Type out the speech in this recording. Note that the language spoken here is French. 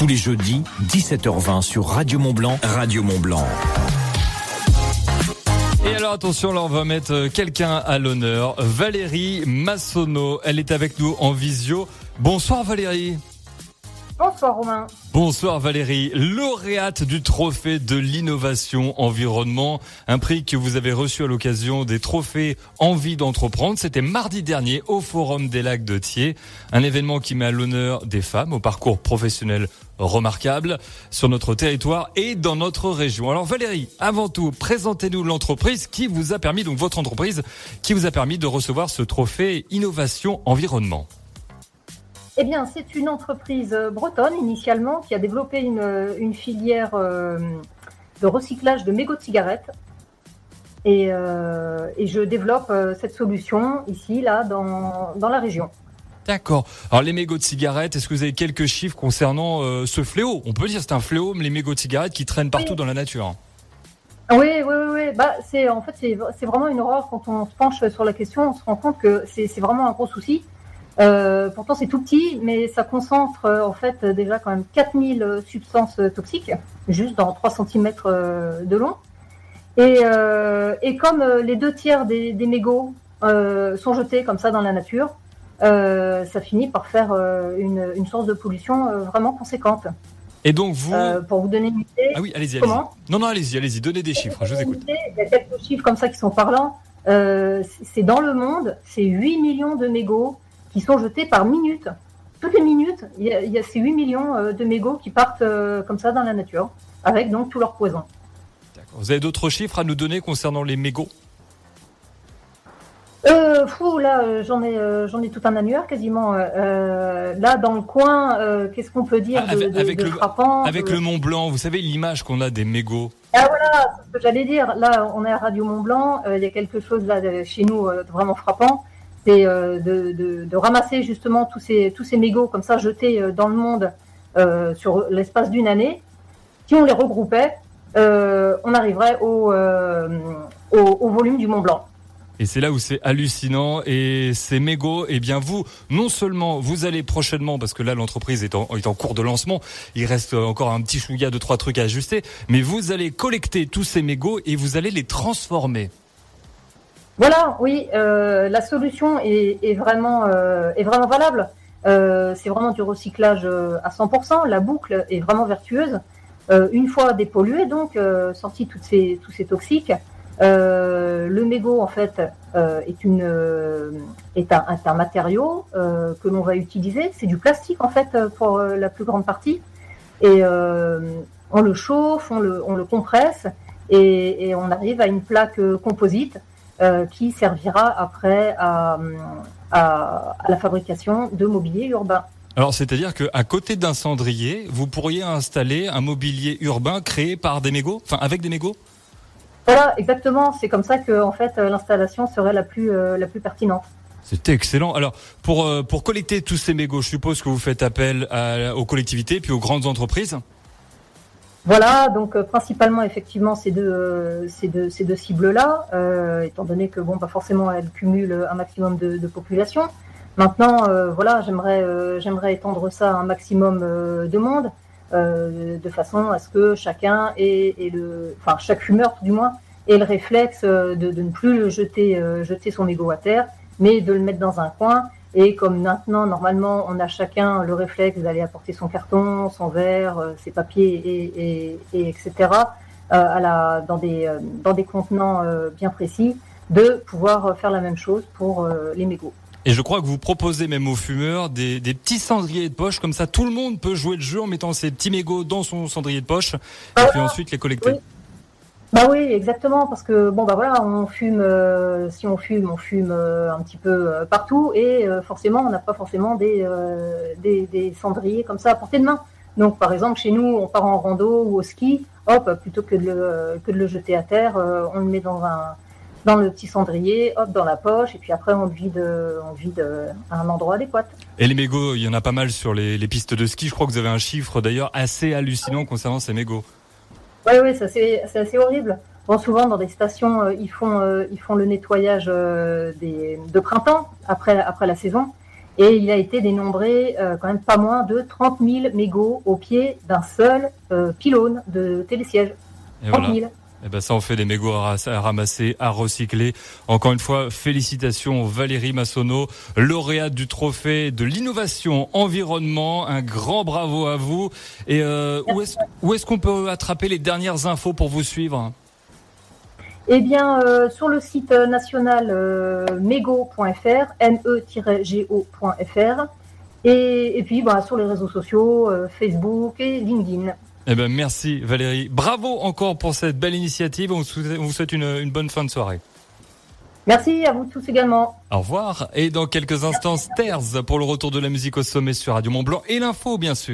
Tous les jeudis, 17h20 sur Radio Mont Blanc, Radio Mont Blanc. Et alors attention, là on va mettre euh, quelqu'un à l'honneur, Valérie Massonneau. Elle est avec nous en visio. Bonsoir Valérie. Bonsoir Romain. Bonsoir Valérie, lauréate du trophée de l'innovation environnement, un prix que vous avez reçu à l'occasion des trophées Envie d'entreprendre. C'était mardi dernier au Forum des Lacs de Thiers, un événement qui met à l'honneur des femmes au parcours professionnel remarquable sur notre territoire et dans notre région. Alors Valérie, avant tout, présentez-nous l'entreprise qui vous a permis, donc votre entreprise, qui vous a permis de recevoir ce trophée Innovation Environnement. Eh bien, c'est une entreprise euh, bretonne initialement qui a développé une, euh, filière euh, de recyclage de mégots de cigarettes. Et, je développe cette solution ici, là, dans, la région. D'accord. Alors les mégots de cigarettes, est-ce que vous avez quelques chiffres concernant ce fléau? On peut dire c'est un fléau, les mégots de cigarettes qui traînent partout dans la nature. Oui, oui, oui. oui. Bah, c'est en fait c'est vraiment une horreur quand on se penche sur la question. On se rend compte que c'est vraiment un gros souci. Euh, pourtant, c'est tout petit, mais ça concentre euh, en fait déjà quand même 4000 euh, substances toxiques, juste dans 3 cm de long. Et, et comme les deux tiers des, des mégots sont jetés comme ça dans la nature, ça finit par faire une, une, source de pollution vraiment conséquente. Et donc vous... pour vous donner une idée... Ah oui, allez-y, allez Non, non, allez-y, allez-y, donnez des chiffres, je vous écoute. il y a quelques chiffres comme ça qui sont parlants. c'est dans le monde, c'est 8 millions de mégots qui sont jetés par minute. Toutes les minutes, il y a, ces 8 millions euh, de mégots qui partent euh, comme ça dans la nature, avec donc tout leur poison. Vous avez d'autres chiffres à nous donner concernant les mégots? Euh, fou, là, euh, j'en ai, j'en ai tout un annuaire quasiment. là, dans le coin, qu'est-ce qu'on peut dire de, avec, le, frappant Avec le Mont Blanc, vous savez l'image qu'on a des mégots. Ah voilà, c'est ce que j'allais dire. Là, on est à Radio Mont Blanc. Il y a quelque chose là chez nous vraiment frappant c'est euh, de, ramasser justement tous ces, mégots comme ça jetés euh, dans le monde euh, sur l'espace d'une année. Si on les regroupait, on arriverait au, volume du Mont Blanc. Et c'est là où c'est hallucinant. Et ces mégots, eh bien vous, non seulement vous allez prochainement, parce que là l'entreprise est en, est en cours de lancement, il reste encore un petit chouïa de trois trucs à ajuster, mais vous allez collecter tous ces mégots et vous allez les transformer. Voilà, oui, euh, la solution est, vraiment, euh, est vraiment valable. Euh, c'est vraiment du recyclage à 100%. La boucle est vraiment vertueuse. une fois dépollué, donc sorti toutes ces, tous ces toxiques, le mégot en fait est une est un, un matériau que l'on va utiliser. C'est du plastique en fait pour la plus grande partie, et on le chauffe, on le, on le compresse, et, on arrive à une plaque composite euh, qui servira après à, la fabrication de mobilier urbain. Alors, c'est-à-dire qu'à côté d'un cendrier, vous pourriez installer un mobilier urbain créé par des mégots, enfin avec des mégots? Voilà, exactement. C'est comme ça que, en fait, l'installation serait la plus, euh, la plus pertinente. C'était excellent. Alors, pour, euh, pour collecter tous ces mégots, je suppose que vous faites appel aux collectivités puis aux grandes entreprises? Voilà, donc euh, principalement effectivement ces deux, euh, ces deux, ces deux cibles-là, euh, étant donné que bon, pas forcément elles cumulent un maximum de, de population. Maintenant, voilà, j'aimerais, j'aimerais étendre ça à un maximum de monde, de façon à ce que chacun ait, ait, le, enfin chaque fumeur du moins, ait le réflexe de, de ne plus jeter, jeter son égo à terre, mais de le mettre dans un coin et comme maintenant, normalement, on a chacun le réflexe d'aller apporter son carton, son verre, euh, ses papiers, et, et, etc., euh, à la, dans, des, euh, dans des contenants bien précis, de pouvoir faire la même chose pour les mégots. Et je crois que vous proposez même aux fumeurs des, des, petits cendriers de poche, comme ça tout le monde peut jouer le jeu en mettant ses petits mégots dans son cendrier de poche, et puis ensuite les collecter. Bah oui, exactement, parce que bon bah voilà, on fume, euh, si on fume, on fume euh, un petit peu euh, partout, et forcément, on n'a pas forcément des, des, des, cendriers comme ça à portée de main. Donc par exemple, chez nous, on part en rando ou au ski, hop, plutôt que de le, que de le jeter à terre, on le met dans un dans le petit cendrier, hop, dans la poche, et puis après on le vide, on vide à un endroit adéquat. Et les mégots, il y en a pas mal sur les, les pistes de ski. Je crois que vous avez un chiffre d'ailleurs assez hallucinant concernant ces mégots. Oui, oui, c'est assez horrible. Bon, souvent dans des stations, euh, ils font euh, ils font le nettoyage euh, des, de printemps après après la saison. Et il a été dénombré euh, quand même pas moins de 30 000 mégots au pied d'un seul euh, pylône de télésiège. Et voilà. Eh ben ça en fait des mégots à ramasser, à recycler. Encore une fois, félicitations Valérie Massonneau, lauréate du trophée de l'innovation environnement. Un grand bravo à vous. Et euh, où est-ce qu'on peut attraper les dernières infos pour vous suivre? Eh bien, euh, sur le site national euh, mego.fr, me-go.fr, et, et, puis bah, sur les réseaux sociaux, euh, Facebook et LinkedIn. Eh ben, merci Valérie. Bravo encore pour cette belle initiative. On vous souhaite une, une bonne fin de soirée. Merci à vous tous également. Au revoir. Et dans quelques instants, Stairs pour le retour de la musique au sommet sur Radio Mont Blanc et l'info, bien sûr.